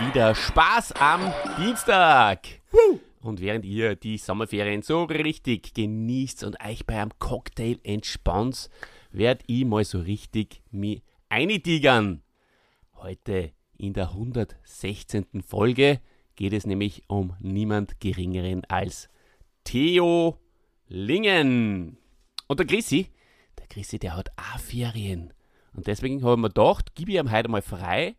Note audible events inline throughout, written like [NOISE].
Wieder Spaß am Dienstag. Und während ihr die Sommerferien so richtig genießt und euch bei einem Cocktail entspannt, werd ich mal so richtig mich eintigern. Heute in der 116. Folge geht es nämlich um niemand Geringeren als Theo Lingen. Und der Chrissy, der Chrissy, der hat auch Ferien. Und deswegen haben wir gedacht, gib ich ihm heute mal frei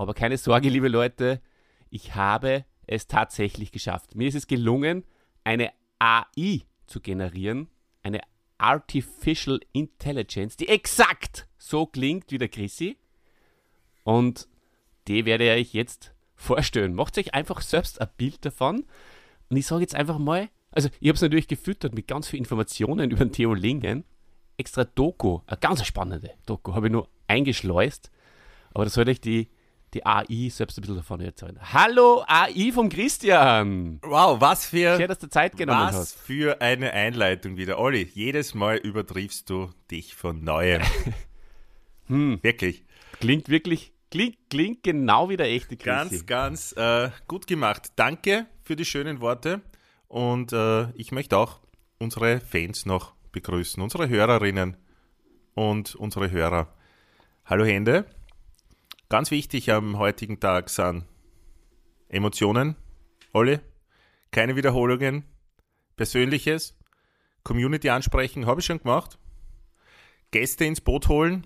aber keine Sorge, liebe Leute, ich habe es tatsächlich geschafft. Mir ist es gelungen, eine AI zu generieren, eine Artificial Intelligence, die exakt so klingt wie der Chrissy. Und die werde ich jetzt vorstellen. Macht euch einfach selbst ein Bild davon. Und ich sage jetzt einfach mal, also ich habe es natürlich gefüttert mit ganz vielen Informationen [LAUGHS] über den Theo Lingen. Extra Doku, eine ganz spannende Doku, habe ich nur eingeschleust. Aber das sollte ich die die AI selbst ein bisschen davon erzählen. Hallo AI vom Christian! Wow, was für, Schön, dass du Zeit genommen was hast. für eine Einleitung wieder. Olli, jedes Mal übertriffst du dich von Neuem. [LAUGHS] Hm, Wirklich. klingt wirklich, klingt, klingt genau wie der echte Ganz, Chrissy. ganz äh, gut gemacht. Danke für die schönen Worte. Und äh, ich möchte auch unsere Fans noch begrüßen, unsere Hörerinnen und unsere Hörer. Hallo Hände. Ganz wichtig am heutigen Tag sind Emotionen, Olli, keine Wiederholungen, Persönliches, Community ansprechen, habe ich schon gemacht. Gäste ins Boot holen,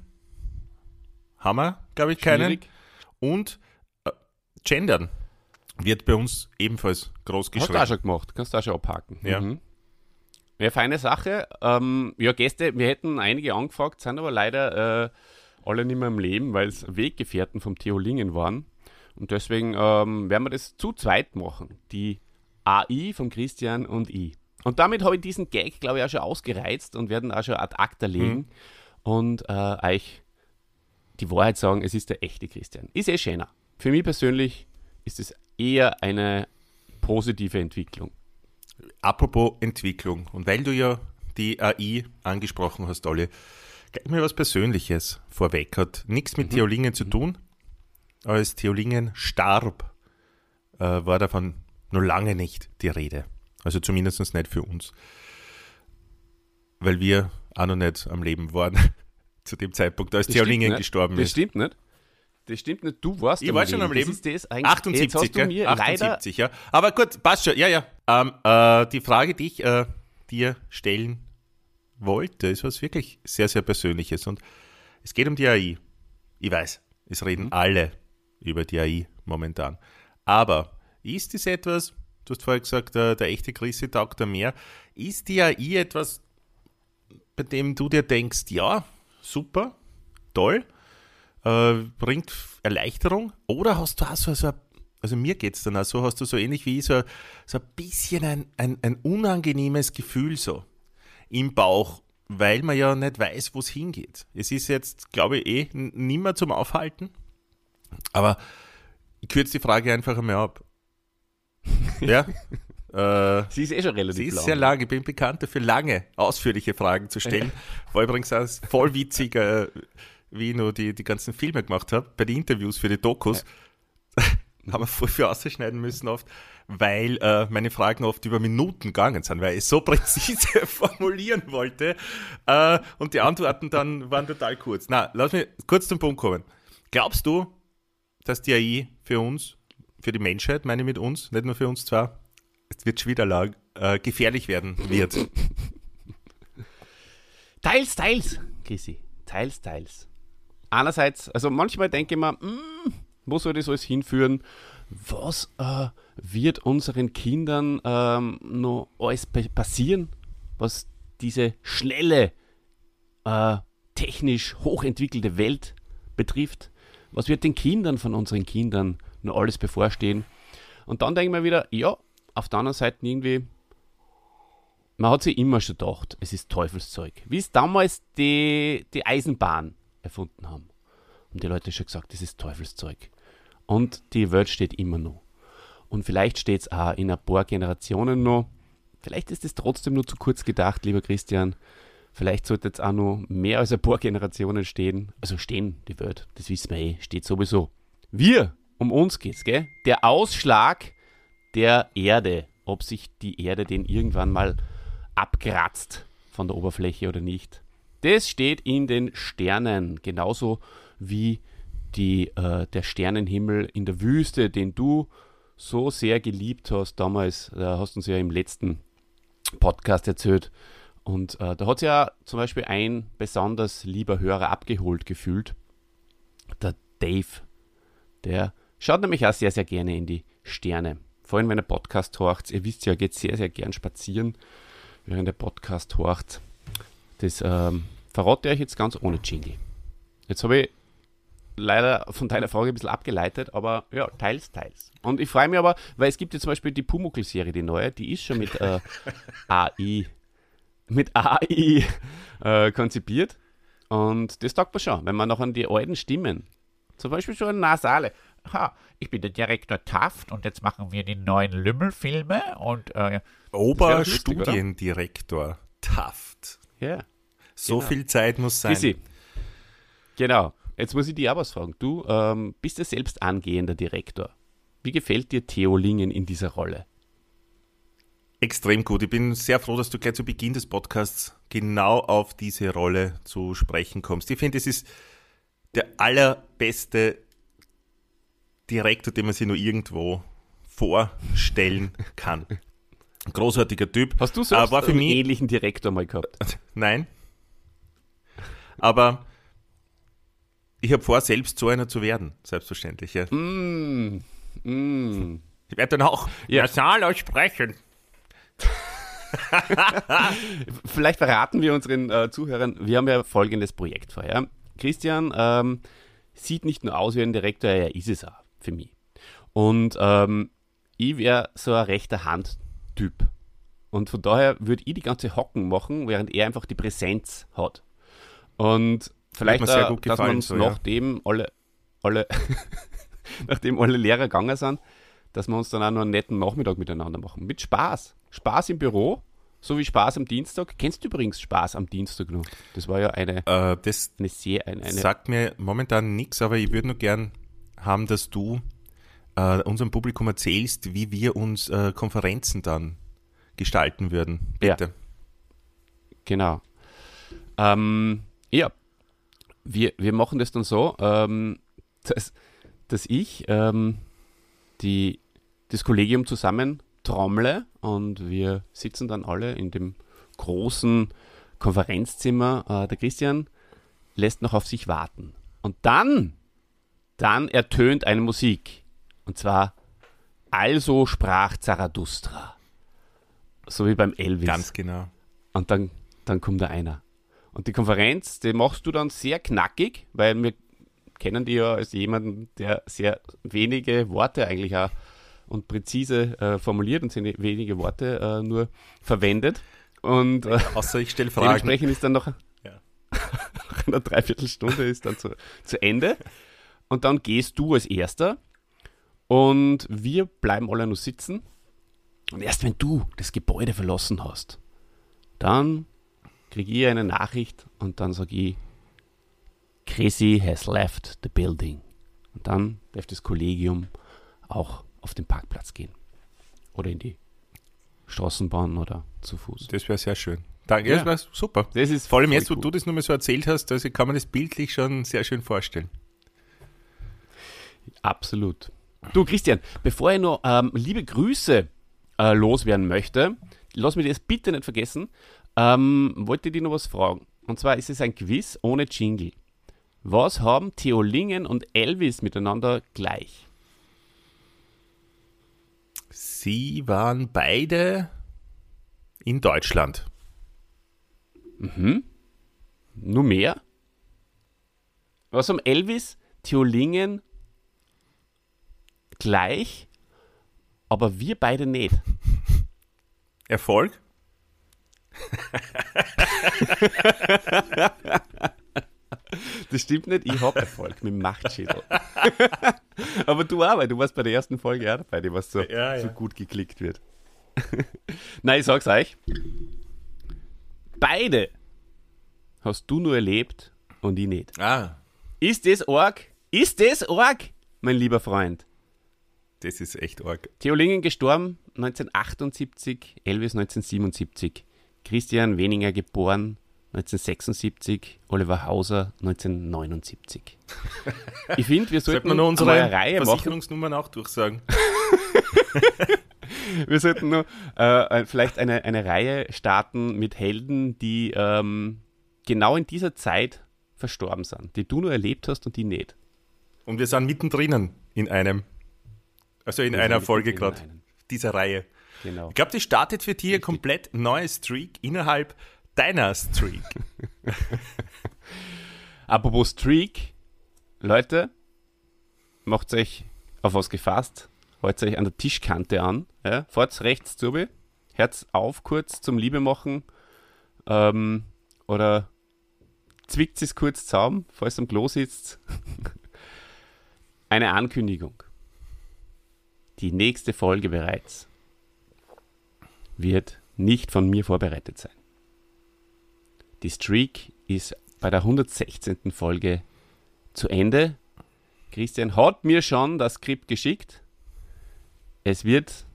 haben wir, glaube ich, keinen. Schwierig. Und äh, gendern wird bei uns ebenfalls groß Hast du auch geschrieben. schon gemacht, kannst du auch schon abhaken. Ja. Mhm. Ja, feine Sache. Ähm, ja, Gäste, wir hätten einige angefragt, sind aber leider äh, alle nicht mehr im Leben, weil es Weggefährten vom Theo Lingen waren. Und deswegen ähm, werden wir das zu zweit machen. Die AI von Christian und ich. Und damit habe ich diesen Gag, glaube ich, auch schon ausgereizt und werden auch schon ad acta legen und äh, euch die Wahrheit sagen, es ist der echte Christian. Ist eh schöner. Für mich persönlich ist es eher eine positive Entwicklung. Apropos Entwicklung. Und weil du ja die AI angesprochen hast, Olli, gleich mal was Persönliches vorweg. Hat nichts mit Theo Lingen zu tun. Als Theo Lingen starb, äh, war davon noch lange nicht die Rede. Also zumindest nicht für uns. Weil wir auch noch nicht am Leben waren [LAUGHS] zu dem Zeitpunkt, als Das Theo stimmt Lingen nicht. gestorben Das ist. stimmt nicht. Das stimmt nicht. Du warst Ich war schon am Leben. Das ist das eigentlich. Jetzt 78, hast du mir gell? leider 78, ja. Aber gut, passt schon. Ja, ja. Ähm, äh, die Frage, die ich äh, dir stellen wollte, ist was wirklich sehr, sehr Persönliches. Und es geht um die AI. Ich weiß, es Mhm. reden alle über die AI momentan. Aber ist es etwas, du hast vorher gesagt, äh, der echte Chrissy taugt da mehr, ist die AI etwas, bei dem du dir denkst, ja, super, toll, äh, bringt Erleichterung? Oder hast du auch so, also mir geht es dann auch so, hast du so ähnlich wie ich, so, so ein bisschen ein, ein, ein unangenehmes Gefühl so im Bauch, weil man ja nicht weiß, wo es hingeht. Es ist jetzt, glaube ich, eh nimmer zum Aufhalten. Aber ich kürze die Frage einfach einmal ab. [LAUGHS] ja. Äh, Sie ist eh schon relativ Sie ist lang. sehr lang. Ich bin bekannt dafür, lange, ausführliche Fragen zu stellen. War übrigens auch voll witzig, äh, wie ich nur die, die ganzen Filme gemacht habe, bei den Interviews für die Dokus. [LAUGHS] haben wir voll viel ausschneiden müssen oft, weil äh, meine Fragen oft über Minuten gegangen sind, weil ich so [LAUGHS] präzise formulieren wollte. Äh, und die Antworten dann waren total kurz. Na, lass mich kurz zum Punkt kommen. Glaubst du, dass die AI für uns, für die Menschheit, meine ich mit uns, nicht nur für uns zwar, es wird schon wieder lang, äh, gefährlich werden wird? Teils, teils, Chrissy. Teils, teils. Einerseits, also manchmal denke ich mir, mm, wo soll das alles hinführen, was äh, wird unseren Kindern ähm, noch alles passieren, was diese schnelle, äh, technisch hochentwickelte Welt betrifft? Was wird den Kindern von unseren Kindern noch alles bevorstehen? Und dann denken wir wieder, ja, auf der anderen Seite irgendwie, man hat sich immer schon gedacht, es ist Teufelszeug. Wie es damals die, die Eisenbahn erfunden haben. Haben die Leute schon gesagt, das ist Teufelszeug. Und die Welt steht immer noch. Und vielleicht steht es auch in ein paar Generationen noch. Vielleicht ist es trotzdem nur zu kurz gedacht, lieber Christian. Vielleicht sollte es auch noch mehr als ein paar Generationen stehen. Also stehen, die Welt, das wissen wir eh, steht sowieso. Wir, um uns geht's, gell? Der Ausschlag der Erde, ob sich die Erde den irgendwann mal abkratzt von der Oberfläche oder nicht. Das steht in den Sternen, genauso wie die, äh, der Sternenhimmel in der Wüste, den du so sehr geliebt hast damals. Da hast du uns ja im letzten Podcast erzählt. Und äh, da hat sich ja zum Beispiel ein besonders lieber Hörer abgeholt gefühlt. Der Dave. Der schaut nämlich auch sehr, sehr gerne in die Sterne. Vor allem, wenn er Podcast horcht. Ihr wisst ja, geht sehr, sehr gern spazieren, während der Podcast horcht. Das ähm, verrate ich jetzt ganz ohne Jingle. Jetzt habe ich leider von deiner Frage ein bisschen abgeleitet, aber ja, teils, teils. Und ich freue mich aber, weil es gibt ja zum Beispiel die Pumuckl-Serie, die neue, die ist schon mit äh, [LAUGHS] AI, mit AI äh, konzipiert. Und das taugt man schon, wenn man noch an die alten Stimmen, zum Beispiel schon nasale, ha, ich bin der Direktor Taft und jetzt machen wir die neuen Lümmelfilme und äh, Oberstudiendirektor Taft. Ja. So genau. viel Zeit muss sein. Easy. Genau. Jetzt muss ich dir auch was fragen. Du ähm, bist ja selbst angehender Direktor. Wie gefällt dir Theo Lingen in dieser Rolle? Extrem gut. Ich bin sehr froh, dass du gleich zu Beginn des Podcasts genau auf diese Rolle zu sprechen kommst. Ich finde, es ist der allerbeste Direktor, den man sich nur irgendwo vorstellen [LAUGHS] kann. Großartiger Typ. Hast du so einen ähnlichen Direktor mal gehabt? [LAUGHS] Nein. Aber ich habe vor, selbst so einer zu werden, selbstverständlich. Ja. Mm, mm. Ich werde dann auch ja. nasal sprechen. [LAUGHS] Vielleicht verraten wir unseren äh, Zuhörern, wir haben ja folgendes Projekt vor. Ja? Christian ähm, sieht nicht nur aus wie ein Direktor, er ist es auch für mich. Und ähm, ich wäre so ein rechter Hand-Typ. Und von daher würde ich die ganze Hocken machen, während er einfach die Präsenz hat. Und Vielleicht, sehr gut gefallen, dass man uns so, nachdem ja. alle, alle [LAUGHS] nachdem alle Lehrer gegangen sind, dass wir uns dann auch noch einen netten Nachmittag miteinander machen. Mit Spaß. Spaß im Büro, so wie Spaß am Dienstag. Kennst du übrigens Spaß am Dienstag noch? Das war ja eine, äh, das eine sehr. Eine, eine sagt mir momentan nichts, aber ich würde nur gern haben, dass du äh, unserem Publikum erzählst, wie wir uns äh, Konferenzen dann gestalten würden. Bitte. Ja. Genau. Ähm, ja, wir, wir machen das dann so, ähm, dass, dass ich ähm, die, das Kollegium zusammen trommle und wir sitzen dann alle in dem großen Konferenzzimmer. Äh, der Christian lässt noch auf sich warten. Und dann, dann ertönt eine Musik. Und zwar Also sprach Zarathustra. So wie beim Elvis. Ganz genau. Und dann, dann kommt da einer. Und die Konferenz, die machst du dann sehr knackig, weil wir kennen die ja als jemanden, der sehr wenige Worte eigentlich auch und präzise äh, formuliert und sehr wenige Worte äh, nur verwendet. Und äh, außer ich stelle Fragen. Dementsprechend ist dann noch ja. [LAUGHS] eine Dreiviertelstunde ist dann zu, zu Ende. Und dann gehst du als Erster und wir bleiben alle nur sitzen. Und erst wenn du das Gebäude verlassen hast, dann kriege ich eine Nachricht und dann sage ich, Chrissy has left the building. Und dann darf das Kollegium auch auf den Parkplatz gehen. Oder in die Straßenbahn oder zu Fuß. Das wäre sehr schön. Danke, ja. das wäre super. Das ist Vor allem jetzt, wo du das nur mal so erzählt hast, also kann man das bildlich schon sehr schön vorstellen. Absolut. Du, Christian, bevor ich noch ähm, liebe Grüße äh, loswerden möchte, lass mich das bitte nicht vergessen. Ähm, wollte ich dich noch was fragen. Und zwar ist es ein Quiz ohne Jingle. Was haben Theo Lingen und Elvis miteinander gleich? Sie waren beide in Deutschland. Nur mehr? Was um Elvis, Theolingen gleich, aber wir beide nicht. [LAUGHS] Erfolg? [LAUGHS] Das stimmt nicht, ich habe Erfolg mit dem Machtschädel. [LAUGHS] aber du auch, weil du warst bei der ersten Folge auch dabei, die was so, Ja, so ja. gut geklickt wird. [LAUGHS] Nein, ich sag's euch. Beide hast du nur erlebt und ich nicht. Ah, Ist das arg? Ist das arg, mein lieber Freund? das ist echt arg. Theo Lingen gestorben 1978, Elvis 1977, Christian Weninger geboren 1976, Oliver Hauser 1979. [LAUGHS] Ich finde, wir sollten wir noch unsere Reihe machen. Versicherungsnummern auch durchsagen? [LAUGHS] Wir sollten noch äh, vielleicht eine, eine Reihe starten mit Helden, die ähm, genau in dieser Zeit verstorben sind, die du nur erlebt hast und die nicht. Und wir sind mittendrin in einem, also in Wir einer Folge gerade dieser Reihe. Genau. Ich glaube, das startet für dich ein komplett neues Streak innerhalb deiner Streak. [LAUGHS] Apropos Streak, Leute, macht euch auf was gefasst, haltet euch an der Tischkante an, ja, fahrt rechts zu, Herz auf kurz zum Liebe machen ähm, oder zwickt es kurz zusammen, falls ihr am Klo sitzt. [LAUGHS] Eine Ankündigung. Die nächste Folge bereits wird nicht von mir vorbereitet sein. Die Streak ist bei der 116. Folge zu Ende. Christian hat mir schon das Skript geschickt. Es wird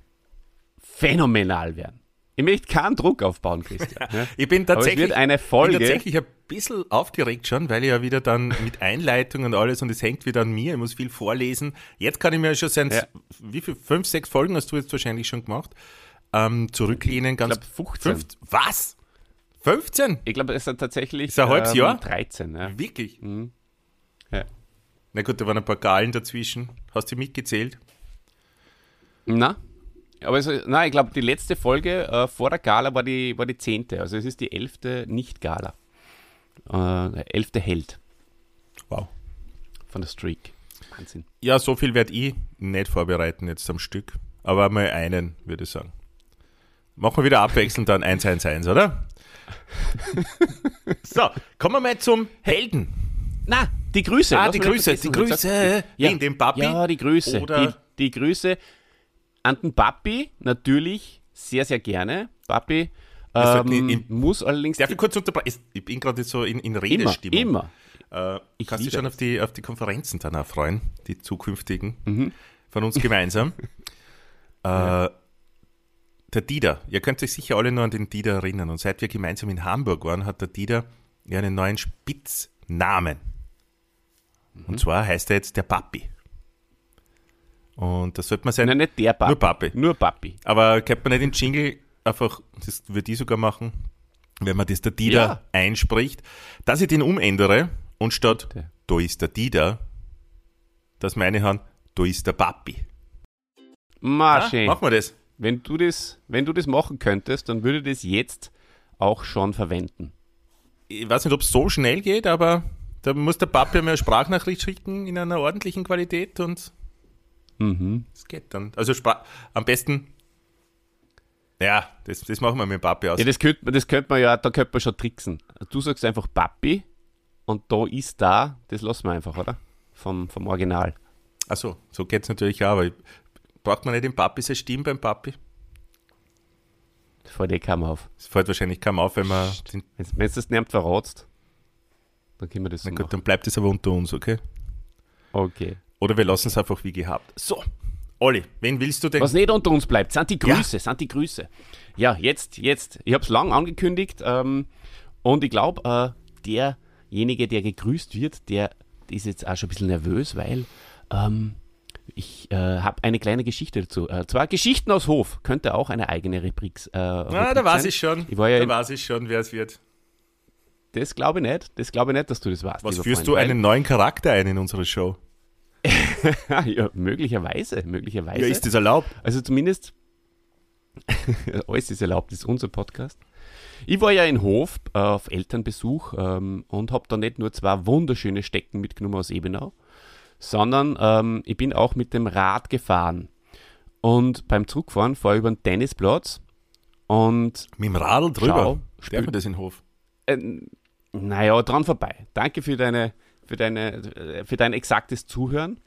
phänomenal werden. Ich möchte keinen Druck aufbauen, Christian. [LAUGHS] ja. Ich bin Aber es tatsächlich, wird eine bin Folge. tatsächlich ein bisschen aufgeregt schon, weil ich ja wieder dann mit Einleitung und alles und es hängt wieder an mir, ich muss viel vorlesen. Jetzt kann ich mir schon sein, Ja. wie viel, fünf, sechs Folgen hast du jetzt wahrscheinlich schon gemacht, ähm, zurücklehnen, ganz. Ich glaub, 15. Fünf- was? 15? Ich glaube, es sind tatsächlich Ist ein halbes ähm, Jahr? 13. Ja. Wirklich? Ja. Na gut, da waren ein paar Galen dazwischen. Hast du mitgezählt? Na, aber es, nein, ich glaube, die letzte Folge äh, vor der Gala war die, war die zehnte. Also es ist die elfte Nicht-Gala. Äh, elfte Held Wow. von der Streak. Wahnsinn. Ja, so viel werde ich nicht vorbereiten jetzt am Stück. Aber mal einen, würde ich sagen. Machen wir wieder abwechselnd dann 111, oder? so, kommen wir mal zum Helden. Na, die Grüße. Ah, die mich Grüße, die Grüße. Ja. Wen, den Papi? Ja, die Grüße. Oder- Die, die Grüße an den Papi natürlich sehr, sehr gerne. Papi sollten ähm, in- muss allerdings Darf ich kurz unterbrechen? Ich bin gerade so in, in immer, Redestimmung. immer. Äh, Ich kannst dich liebe schon auf die, auf die Konferenzen dann auch freuen, die zukünftigen Mhm. von uns gemeinsam. [LAUGHS] äh, der Dieter, ihr könnt euch sicher alle nur an den Dieter erinnern. Und seit wir gemeinsam in Hamburg waren, hat der Dieter ja einen neuen Spitznamen. Mhm. Und zwar heißt er jetzt der Papi. Und das sollte man sein. Nein, nicht der Papi. Nur Papi. Nur Papi. Aber könnte man nicht den Jingle einfach, das würde ich sogar machen, wenn man das der Dieter Ja. einspricht, dass ich den umändere und statt Bitte. da ist der Dieter, das meine Herren, da ist der Papi. Ma, Ah, machen wir das. Wenn du das, wenn du das machen könntest, dann würde ich das jetzt auch schon verwenden. Ich weiß nicht, ob es so schnell geht, aber da muss der Papi mir eine Sprachnachricht schicken in einer ordentlichen Qualität und Mhm. es geht dann. Also Spra am besten, ja, das, das machen wir mit dem Papi aus. Ja, das könnte man, das könnte man ja, da könnte man schon tricksen. Du sagst einfach Papi und da ist da, das lassen wir einfach, oder? Vom, vom Original. Achso, so geht es natürlich auch, aber ich- braucht man nicht den Papi seine Stimme beim Papi? Das fällt eh kaum auf. Das fällt wahrscheinlich kaum auf, wenn man Wenn du das nicht verratst, dann können wir das so na gut, machen. dann bleibt es aber unter uns, okay? Okay. Oder wir lassen es einfach wie gehabt. So, Olli, wen willst du denn? Was nicht unter uns bleibt, sind die Grüße, sind die Grüße. Ja, jetzt, jetzt, ich habe es lang angekündigt ähm, und ich glaube, äh, derjenige, der gegrüßt wird, der ist jetzt auch schon ein bisschen nervös, weil ähm, ich äh, habe eine kleine Geschichte dazu. Äh, zwar Geschichten aus Hof, könnte auch eine eigene Rubrik äh, Ah, da weiß ich schon. Ich war ja da weiß ich schon, wer es wird. Das glaube ich nicht, das glaube ich nicht, dass du das weißt. Was führst Freund, du einen neuen Charakter ein in unsere Show? [LAUGHS] ja, möglicherweise, möglicherweise. Ja, ist das erlaubt? Also zumindest, [LAUGHS] alles ist erlaubt, das ist unser Podcast. Ich war ja in Hof äh, auf Elternbesuch ähm, und habe da nicht nur zwei wunderschöne Stecken mitgenommen aus Ebenau, sondern ähm, ich bin auch mit dem Rad gefahren. Und beim Zurückfahren fahre ich über den Tennisplatz und. Mit dem Radl drüber? Darf man das in Hof? Äh, naja, dran vorbei. Danke für, deine, für, deine, für dein exaktes Zuhören.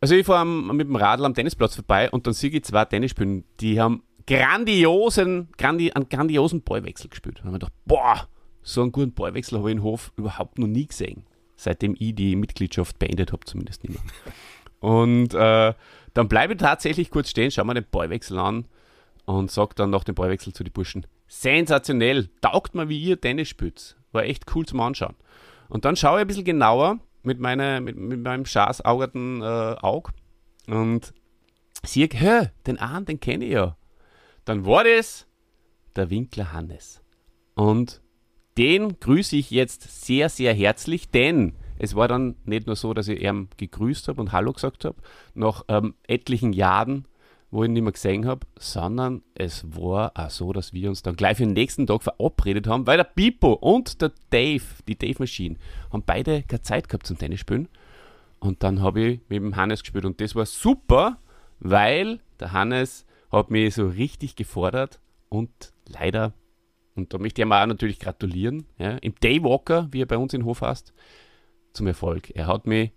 Also ich fahre mit dem Radl am Tennisplatz vorbei und dann sehe ich zwei Tennisspielen, die haben grandiosen, grandi, einen grandiosen Ballwechsel gespielt. Und ich gedacht, boah, so einen guten Ballwechsel habe ich in Hof überhaupt noch nie gesehen. Seitdem ich die Mitgliedschaft beendet habe, zumindest nicht mehr. Und äh, dann bleibe ich tatsächlich kurz stehen, schau mir den Ballwechsel an und sage dann nach dem Ballwechsel zu den Burschen, sensationell, taugt mir, wie ihr Tennis spielt. War echt cool zum Anschauen. Und dann schaue ich ein bisschen genauer mit, meine, mit, mit meinem schaßaugerten äh, Auge und sehe, hä, den einen, den kenne ich ja. Dann war das der Winkler Hannes. Und den grüße ich jetzt sehr, sehr herzlich, denn es war dann nicht nur so, dass ich ihm gegrüßt habe und Hallo gesagt habe, nach ähm, etlichen Jahren, wo ich ihn nicht mehr gesehen habe, sondern es war auch so, dass wir uns dann gleich für den nächsten Tag verabredet haben, weil der Pipo und der Dave, die Dave Machine, haben beide keine Zeit gehabt zum Tennisspielen. Und dann habe ich mit dem Hannes gespielt und das war super, weil der Hannes hat mich so richtig gefordert und leider, und da möchte ich ihm auch natürlich gratulieren, ja, im Daywalker, wie er bei uns in Hof heißt, zum Erfolg. Er hat mich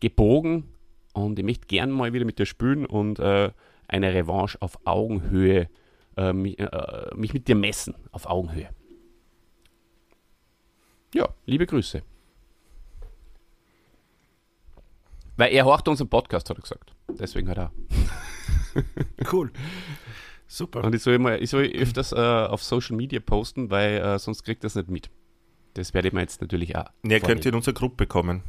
gebogen und ich möchte gern mal wieder mit dir spielen und äh, eine Revanche auf Augenhöhe, äh, mich, äh, mich mit dir messen, auf Augenhöhe. Ja, liebe Grüße. Weil er horcht unseren Podcast, hat er gesagt. Deswegen hat er. Cool. [LAUGHS] Super. Und ich soll, immer, ich soll öfters äh, auf Social Media posten, weil äh, sonst kriegt es nicht mit. Das werde ich mir jetzt natürlich auch. Er könnte vornehmen. in unsere Gruppe kommen.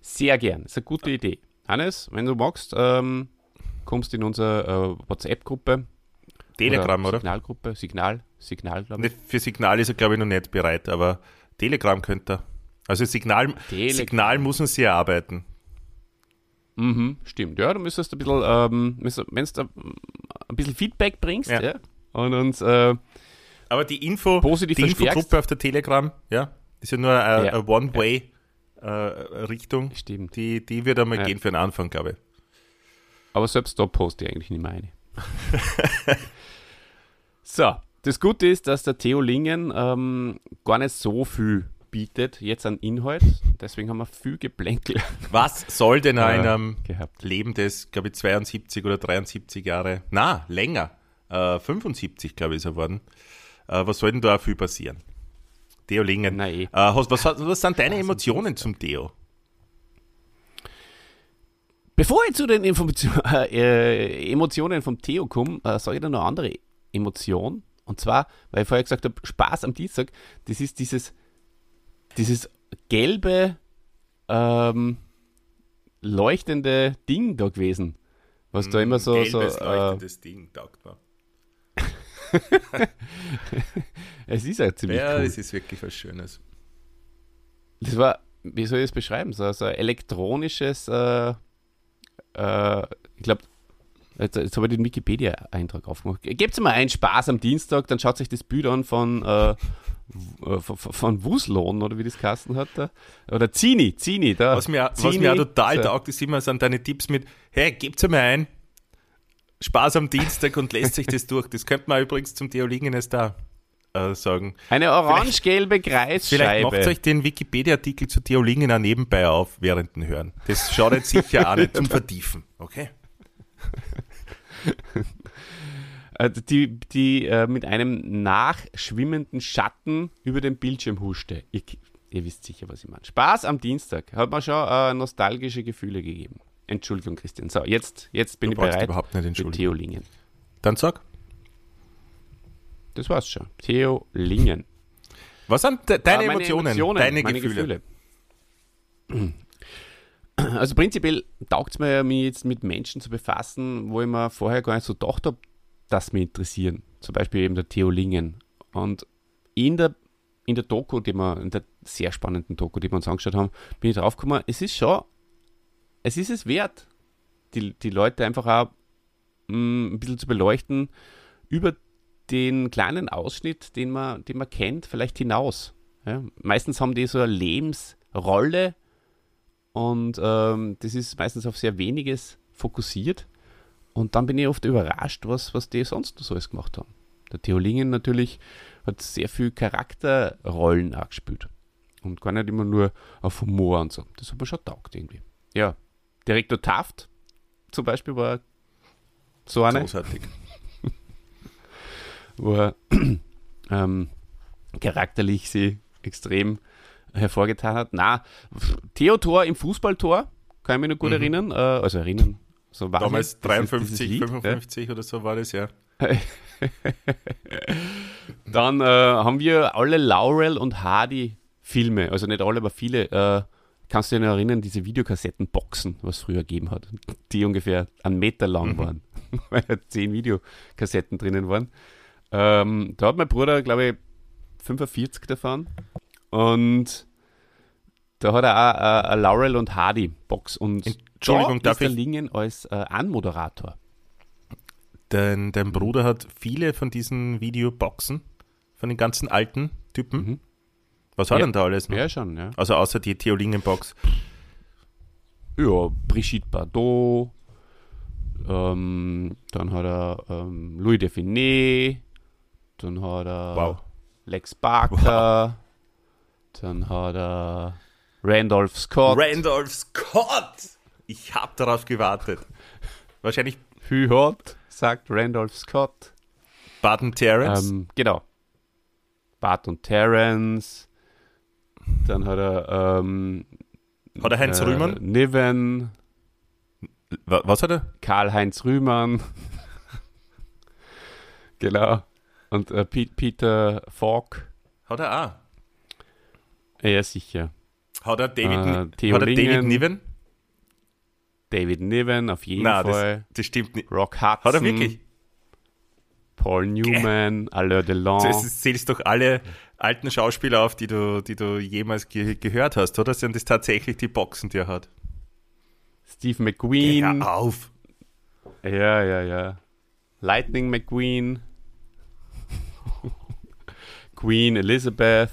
Sehr gern. Das ist eine gute Idee. Hannes, wenn du magst, ähm, kommst in unsere äh, WhatsApp-Gruppe. Telegram, oder? Signalgruppe. Signal. Signal, glaube ich. Ne, Für Signal ist er, glaube ich, noch nicht bereit, aber Telegram könnte er. Also Signal, Telegram. Signal müssen sie erarbeiten. Mhm, stimmt. Ja, du müsstest ein bisschen, ähm, wenn du ein bisschen Feedback bringst, ja. Ja. und uns, äh, Aber die Info, Positiv die. Infogruppe auf der Telegram, ja, ist ja nur eine, Ja. eine One-Way-Richtung. stimmt. die, die wird einmal gehen für den Anfang, glaube ich. Aber selbst da poste ich eigentlich nicht mehr eine. [LAUGHS] so, das Gute ist, dass der Theo Lingen ähm, gar nicht so viel bietet jetzt an Inhalt. Deswegen haben wir viel Geplänkel Was soll denn Äh, einem gehabt. Leben des, glaube ich, 72 oder 73 Jahre, na, länger, äh, 75, glaube ich, ist er worden. Äh, was soll denn da viel passieren? Theo Lingen. Eh. Äh, was, was, was sind deine Emotionen zum Theo? Bevor ich zu den Information, [LAUGHS] äh, Emotionen vom Theo komme, äh, sage ich dir noch eine andere Emotion. Und zwar, weil ich vorher gesagt habe, Spaß am Dienstag, das ist dieses, dieses gelbe, ähm, leuchtende Ding da gewesen. Was da immer so, so Gelbes, äh, leuchtendes Ding, taugt mir. [LAUGHS] es ist ja ziemlich Ja, cool. das ist wirklich was Schönes. Das war, wie soll ich das beschreiben? So, so ein elektronisches, äh, äh, ich glaube, jetzt, jetzt habe ich den Wikipedia-Eintrag aufgemacht. Gebt mal einen Spaß am Dienstag, dann schaut sich das Bild an von, äh, äh, von, von Wuslon oder wie das Kasten hat. Da. Oder Zini, Zini. Da. Was mir, was Zini, mir auch total so. taugt, ist immer sind deine Tipps mit, hey, gebt's mir ein, Spaß am Dienstag und lässt sich das durch. Das könnte man übrigens zum Theo Lingenes da äh, sagen. Eine orange-gelbe Vielleicht Kreisscheibe. macht euch den Wikipedia-Artikel zu Theo Lingen auch nebenbei auf, während den Hören. Das schadet sicher auch nicht zum [LAUGHS] Vertiefen, okay? Äh, die die äh, mit einem nachschwimmenden Schatten über den Bildschirm huschte. Ihr, ihr wisst sicher, was ich meine. Spaß am Dienstag. Hat mir schon äh, nostalgische Gefühle gegeben. Entschuldigung, Christian. So, jetzt, jetzt bin Du ich bereit überhaupt nicht für entschuldigen. Theo Lingen. Dann sag, Das war's schon. Theo Lingen. was sind de deine meine Emotionen, Emotionen, deine Gefühle? Gefühle. Also prinzipiell taugt es mir ja, mich jetzt mit Menschen zu befassen, wo ich mir vorher gar nicht so gedacht habe, dass mich interessieren. Zum Beispiel eben der Theo Lingen. Und in der, in der Doku, die wir, in der sehr spannenden Doku, die wir uns angeschaut haben, bin ich draufgekommen, es ist schon es ist es wert, die, die Leute einfach auch mh, mm, ein bisschen zu beleuchten über den kleinen Ausschnitt, den man, den man kennt, vielleicht hinaus. Ja? Meistens haben die so eine Lebensrolle und ähm, das ist meistens auf sehr weniges fokussiert. Und dann bin ich oft überrascht, was, was die sonst so alles gemacht haben. Der Theo Lingen natürlich hat sehr viel Charakterrollen auch gespielt. Und gar nicht immer nur auf Humor und so. Das hat mir schon taugt irgendwie. Ja. Direktor Taft zum Beispiel war so eine. Großartig. [LAUGHS] wo er [CLEARS THROAT] ähm, charakterlich sie extrem hervorgetan hat. Na, Theotor im Fußballtor, kann ich mich noch gut mhm. erinnern. Äh, also erinnern. So war Damals 53, Lied, 55 ja. oder so war das, ja. [LAUGHS] Dann äh, haben wir alle Laurel und Hardy Filme, also nicht alle, aber viele. Äh, kannst du dich noch erinnern, diese Videokassettenboxen, was es früher gegeben hat, die ungefähr einen Meter lang mhm. waren, [LAUGHS] weil da zehn Videokassetten drinnen waren. Ähm, da hat mein Bruder, glaube ich, 45 davon. Und da hat er auch eine Laurel und Hardy Box. Und Entschuldigung, darf ich? Lingen als äh, Anmoderator. Dein, dein Bruder hat viele von diesen Videoboxen, von den ganzen alten Typen. Mhm. Was hat ja, denn da alles noch? Ja, schon, ja. Also außer die Theolingen-Box. Ja, Brigitte Bardot, ähm, dann hat er ähm, Louis Define, dann hat er wow. Lex Barker, wow. dann hat er Randolph Scott. Randolph Scott! Ich hab darauf gewartet. Wahrscheinlich. Hü hot, sagt Randolph Scott. Bart und Terrence. Ähm, genau. Bart und Terrence. Dann hat er. Ähm, hat er Heinz äh, Rühmann? Niven. Was hat er? Karl-Heinz Rühmann. [LAUGHS] genau. Und äh, Peter Falk. Hat er auch? Ja, sicher. Hat er David, äh, hat er David Niven? David Niven, auf jeden Nein, Fall. Das, das stimmt nicht. Rock Hudson. Hat er wirklich? Paul Newman. Alain Delon. Du zählst doch alle alten Schauspieler auf, die du, die du jemals ge gehört hast, oder? Sind das tatsächlich die Boxen, die er hat? Steve McQueen. Geh auf. Ja, ja, ja. Lightning McQueen. Queen Elizabeth.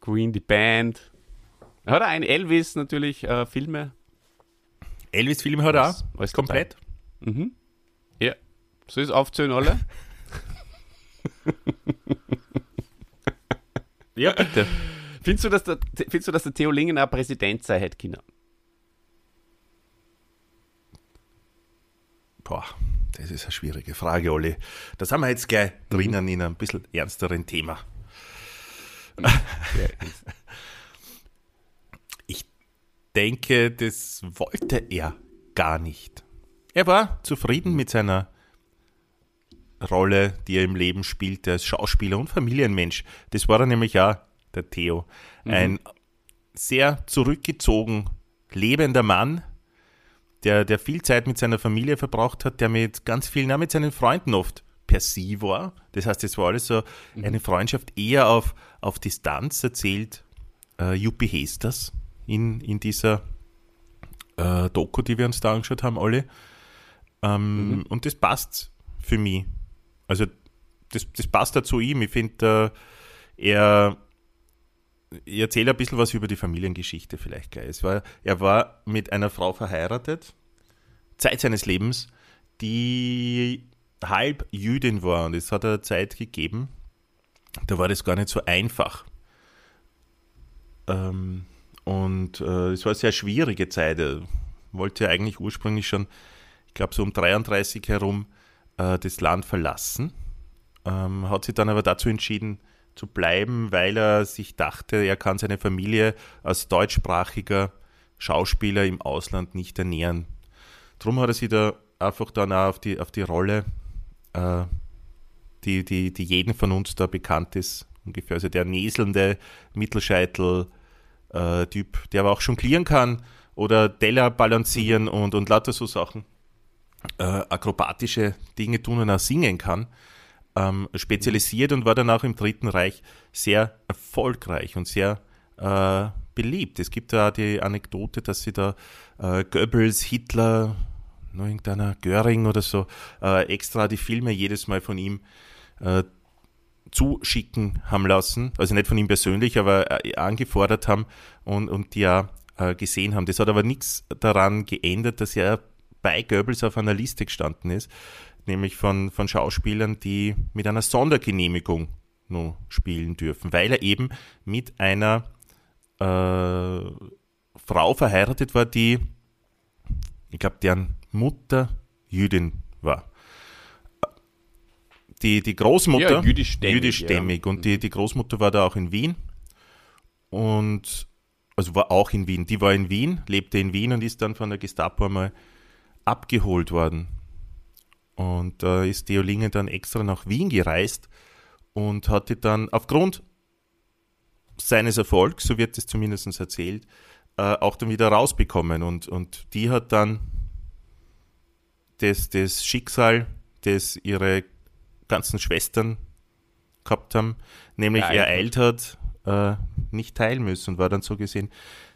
Queen die Band. Hat er einen Elvis natürlich äh, Filme? Elvis-Filme hat er auch? Alles komplett? Mhm. Ja. So ist aufzählen alle. [LAUGHS] ja, bitte. Findest du, dass der, findest du, dass der Theo Lingen auch Präsident sei, hätte Kinder? Boah, das ist eine schwierige Frage, Olli. Da sind wir jetzt gleich drinnen in einem bisschen ernsteren Thema. Ich denke, das wollte er gar nicht. Er war zufrieden mit seiner Rolle, die er im Leben spielte als Schauspieler und Familienmensch. Das war er nämlich auch, der Theo. Mhm. Ein sehr zurückgezogen lebender Mann, der, der viel Zeit mit seiner Familie verbraucht hat, der mit ganz vielen, auch mit seinen Freunden oft per sie war. Das heißt, es war alles so mhm. eine Freundschaft eher auf, auf Distanz, erzählt äh, Juppie Hesters in, in dieser äh, Doku, die wir uns da angeschaut haben, alle. Ähm, mhm. Und das passt für mich. Also, das, das passt da zu ihm. Ich finde, äh, er ich erzähle ein bisschen was über die Familiengeschichte vielleicht gleich. Es war, er war mit einer Frau verheiratet, Zeit seines Lebens, die halb Jüdin war und es hat eine Zeit gegeben, da war das gar nicht so einfach. Ähm, und äh, es war eine sehr schwierige Zeit. Er wollte eigentlich ursprünglich schon, ich glaube so um 33 herum, äh, das Land verlassen. Ähm, hat sich dann aber dazu entschieden, zu bleiben, weil er sich dachte, er kann seine Familie als deutschsprachiger Schauspieler im Ausland nicht ernähren. Darum hat er sich da einfach dann auch auf die, auf die Rolle, äh, die, die, die jeden von uns da bekannt ist, ungefähr, also der näselnde Mittelscheitel-Typ, äh, der aber auch jonglieren kann oder Teller balancieren und, und lauter so Sachen, äh, akrobatische Dinge tun und auch singen kann ähm, spezialisiert und war dann auch im Dritten Reich sehr erfolgreich und sehr äh, beliebt. Es gibt da die Anekdote, dass sie da äh, Goebbels, Hitler, noch irgendeiner Göring oder so, äh, extra die Filme jedes Mal von ihm äh, zuschicken haben lassen. Also nicht von ihm persönlich, aber äh, angefordert haben und, und die ja äh, gesehen haben. Das hat aber nichts daran geändert, dass er bei Goebbels auf einer Liste gestanden ist, nämlich von, von Schauspielern, die mit einer Sondergenehmigung nur spielen dürfen, weil er eben mit einer äh, Frau verheiratet war, die, ich glaube, deren Mutter Jüdin war. Die, die Großmutter, Ja, jüdischstämmig, jüdischstämmig ja. und die, die Großmutter war da auch in Wien und also war auch in Wien. Die war in Wien, lebte in Wien und ist dann von der Gestapo einmal abgeholt worden. Und da ist Theo Lingen dann extra nach Wien gereist und hatte dann aufgrund seines Erfolgs, so wird es zumindest erzählt, äh, auch dann wieder rausbekommen. Und, und die hat dann das, das Schicksal, das ihre ganzen Schwestern gehabt haben, nämlich Ereilt. ereilt hat, äh, nicht teilen müssen und war dann so gesehen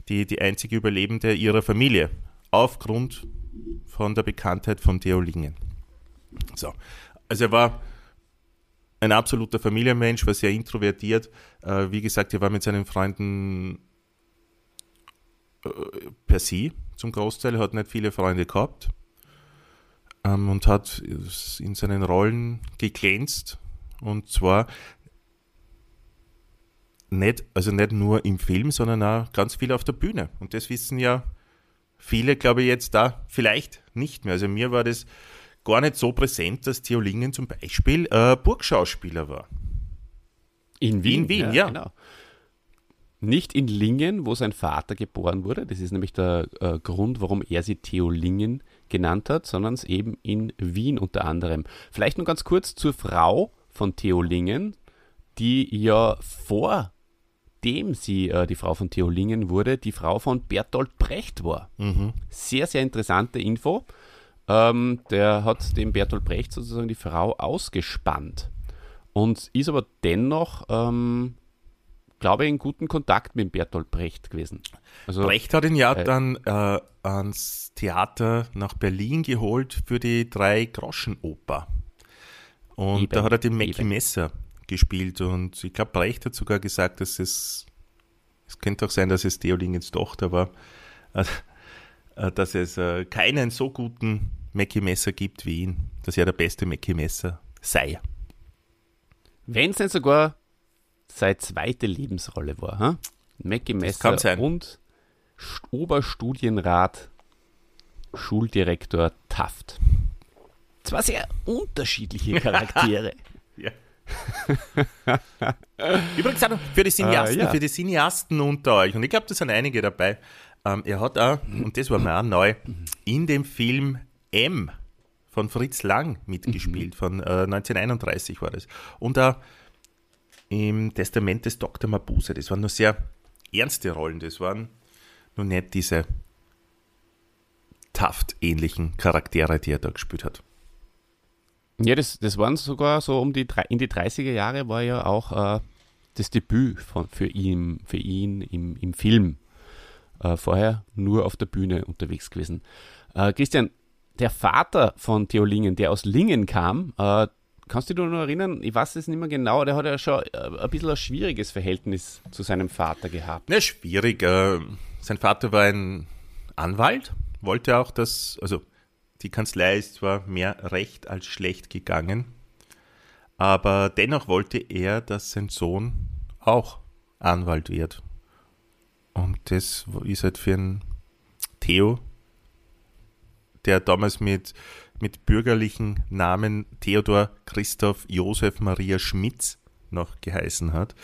die, die einzige Überlebende ihrer Familie aufgrund von der Bekanntheit von Theo Lingen. So. Also er war ein absoluter Familienmensch, war sehr introvertiert. Äh, wie gesagt, er war mit seinen Freunden äh, per se zum Großteil, hat nicht viele Freunde gehabt ähm, und hat in seinen Rollen geglänzt. Und zwar nicht, also nicht nur im Film, sondern auch ganz viel auf der Bühne. Und das wissen ja viele, glaube ich, jetzt da vielleicht nicht mehr. Also mir war das gar nicht so präsent, dass Theo Lingen zum Beispiel äh, Burgschauspieler war. In Wien, In Wien, ja. Genau. Nicht in Lingen, wo sein Vater geboren wurde. Das ist nämlich der äh, Grund, warum er sie Theo Lingen genannt hat, sondern es eben in Wien unter anderem. Vielleicht nur ganz kurz zur Frau von Theo Lingen, die ja vor dem sie äh, die Frau von Theo Lingen wurde, die Frau von Bertolt Brecht war. Sehr, sehr interessante Info. Ähm, der hat dem Bertolt Brecht sozusagen die Frau ausgespannt und ist aber dennoch, ähm, glaube ich, in guten Kontakt mit Bertolt Brecht gewesen. Also, Brecht hat ihn ja Äh, dann äh, ans Theater nach Berlin geholt für die Drei-Groschen-Oper. Und Eben, da hat er den Mackie. Messer gespielt. Und ich glaube, Brecht hat sogar gesagt, dass es, es könnte auch sein, dass es Theo Lingens Tochter war, [LAUGHS] äh, dass es äh, keinen so guten Mackie Messer gibt wie ihn, dass er der beste Mackie Messer sei. wenn es nicht sogar seine zweite Lebensrolle war, hm? Mackie Messer und St- Oberstudienrat, Schuldirektor Taft. Zwar sehr unterschiedliche [LAUGHS] Charaktere. Ja. [LAUGHS] Übrigens auch für die Cineasten, Äh, ja. für die Cineasten unter euch, und ich glaube, da sind einige dabei. Ähm, er hat auch, und das war mir auch neu, in dem Film M von Fritz Lang mitgespielt, von äh, 1931 war das. Und auch im Testament des Dr. Mabuse. Das waren nur sehr ernste Rollen, das waren nur nicht diese Taft-ähnlichen Charaktere, die er da gespielt hat. Ja, das, das waren sogar so um die in die 30er Jahre war ja auch äh, das Debüt von, für ihn, für ihn im, im Film. Äh, vorher nur auf der Bühne unterwegs gewesen. Äh, Christian, der Vater von Theo Lingen, der aus Lingen kam, äh, kannst du dich noch erinnern? Ich weiß es nicht mehr genau, der hat ja schon äh, ein bisschen ein schwieriges Verhältnis zu seinem Vater gehabt. Na, schwierig. Äh, sein Vater war ein Anwalt, wollte auch, dass, also die Kanzlei ist zwar mehr recht als schlecht gegangen, aber dennoch wollte er, dass sein Sohn auch Anwalt wird. Und das ist halt für einen Theo, der damals mit, mit bürgerlichen Namen Theodor Christoph Josef Maria Schmitz noch geheißen hat,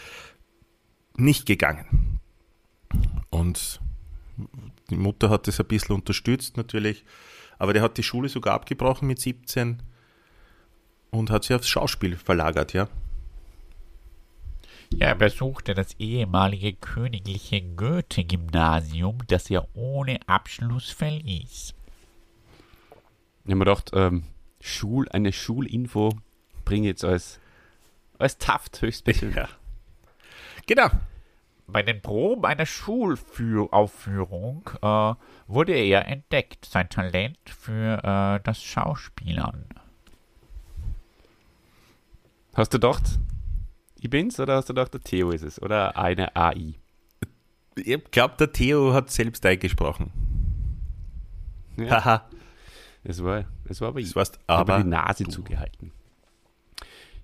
nicht gegangen. Und die Mutter hat das ein bisschen unterstützt natürlich, aber der hat die Schule sogar abgebrochen mit 17 und hat sich aufs Schauspiel verlagert, ja. Er besuchte das ehemalige königliche Goethe-Gymnasium, das er ohne Abschluss verließ. Ich habe mir gedacht, ähm, Schul, eine Schulinfo bringe ich jetzt als, als Taft höchstpersönlich. Ja. Genau. bei den Proben einer Schulaufführung äh, wurde er entdeckt, sein Talent für äh, das Schauspielern. Hast du gedacht, ich bin's oder hast du gedacht, der Theo ist es? Oder eine AI? Ich glaube, der Theo hat selbst eingesprochen. Ja, Haha. Es war, es war aber Das Ich habe aber die Nase du. zugehalten.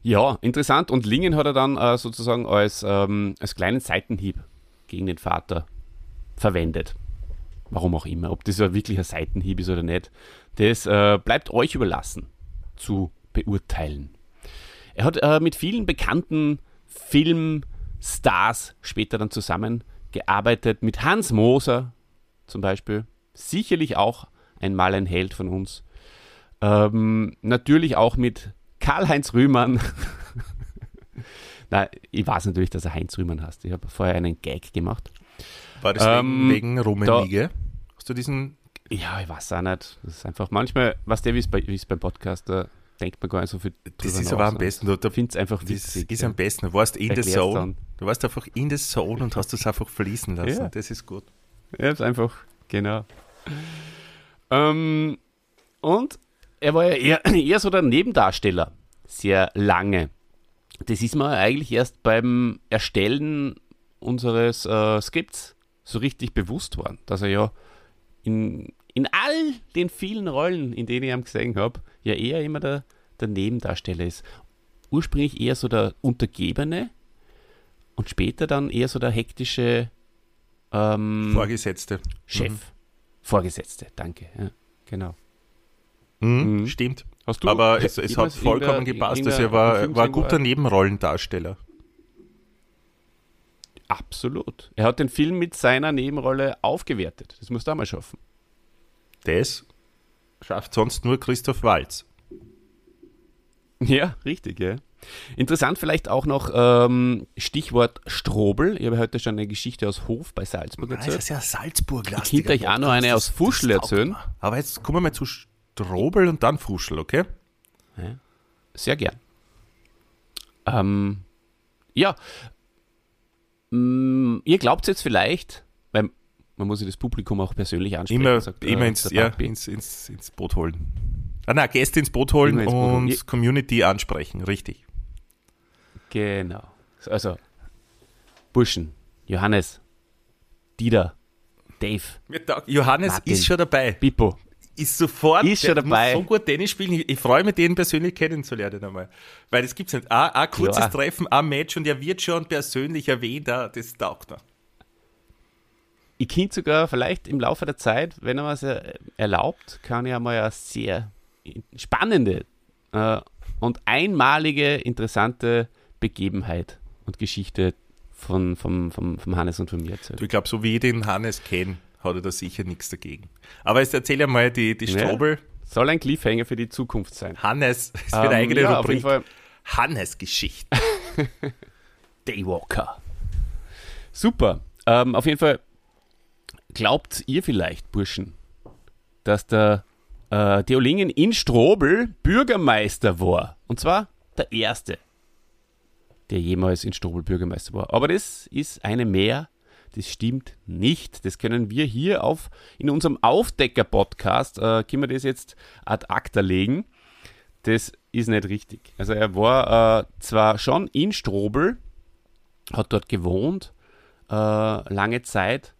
Ja, interessant. Und Lingen hat er dann äh, sozusagen als, ähm, als kleinen Seitenhieb gegen den Vater verwendet. Warum auch immer. Ob das ja wirklich ein Seitenhieb ist oder nicht, das äh, bleibt euch überlassen zu beurteilen. Er hat äh, mit vielen bekannten Filmstars später dann zusammengearbeitet, mit Hans Moser zum Beispiel. Sicherlich auch einmal ein Held von uns. Ähm, natürlich auch mit Karl-Heinz Rühmann. [LAUGHS] Na, ich weiß natürlich, dass er Heinz Rühmann heißt. Ich habe vorher einen Gag gemacht. War das Ähm, wegen, wegen Rummenigge? Hast du diesen Ja, ich weiß auch nicht. Das ist einfach manchmal, was der wie es bei, wie es beim Podcast, da denkt man gar nicht so viel drüber Das ist aber am sondern besten. Du, du, Ich finde es einfach das witzig. ist ja. am besten. Du warst in Erklär's zone. dann. Du warst einfach in the zone und hast das einfach fließen lassen. Ja. Das ist gut. Ja, ist einfach, genau. Ähm, und er war ja eher, [CLEARS THROAT] eher so der Nebendarsteller, sehr lange. Das ist mir eigentlich erst beim Erstellen unseres äh, Skripts so richtig bewusst worden, dass er ja in, in all den vielen Rollen, in denen ich ihn gesehen habe, ja eher immer der, der Nebendarsteller ist. Ursprünglich eher so der Untergebene und später dann eher so der hektische ähm, Vorgesetzte. Chef. Vorgesetzte, danke. Ja, genau. Mhm. Mhm. Stimmt. Hast du Aber es, es hat vollkommen irgendeine- gepasst. Also irgendeine er war, war ein guter er- Nebenrollendarsteller. Absolut. Er hat den Film mit seiner Nebenrolle aufgewertet. Das musst du auch mal schaffen. Das schafft sonst nur Christoph Walz. Ja, richtig, ja. Interessant vielleicht auch noch ähm, Stichwort Strobel. Ich habe heute schon eine Geschichte aus Hof bei Salzburg Nein, das erzählt. ist ja Salzburg. Ich könnte euch auch noch eine aus Fuschl erzählen. Aber jetzt kommen wir mal zu Strobel und dann Fuschel, okay? Sehr gern. Ähm, ja. Mm, ihr glaubt jetzt vielleicht, weil man muss sich das Publikum auch persönlich ansprechen. Immer, sagt, äh, immer ins, der ja, ins, ins, ins Boot holen. Ah, nein, Gäste ins Boot holen ins Boot holen. und Ja. Community ansprechen, richtig. Genau. Also, Burschen, Johannes, Dieter, Dave, Johannes Martin. ist schon dabei. Pippo. Ist sofort Ist schon dabei. so gut Tennis spielen. Ich, freue mich, den persönlich kennenzulernen einmal. Weil das gibt's nicht. Ein, ein kurzes Klar. Treffen, ein Match und er wird schon persönlich erwähnt. ah, Das taugt mir. Ich könnte sogar vielleicht im Laufe der Zeit, wenn er was er- erlaubt, kann ich einmal eine sehr spannende äh, und einmalige, interessante Begebenheit und Geschichte von, vom, vom, vom Hannes und von mir erzählen. Du, Ich glaube, so wie ich den Hannes kenne, hat er da sicher nichts dagegen. Aber jetzt erzähl ja mal die, die Ja. Strobel. Soll ein Cliffhanger für die Zukunft sein. Hannes, [LAUGHS] das wird Ähm, eine eigene ja, auf jeden Rubrik. Hannes-Geschichte. [LAUGHS] Daywalker. Super. Ähm, auf jeden Fall glaubt ihr vielleicht, Burschen, dass der äh, Deolingen in Strobel Bürgermeister war. Und zwar der erste, der jemals in Strobel Bürgermeister war. Aber das ist eine mehr. Das stimmt nicht. Das können wir hier auf in unserem Aufdecker-Podcast, äh, können wir das jetzt ad acta legen. Das ist nicht richtig. Also er war äh, zwar schon in Strobel, hat dort gewohnt, äh, lange Zeit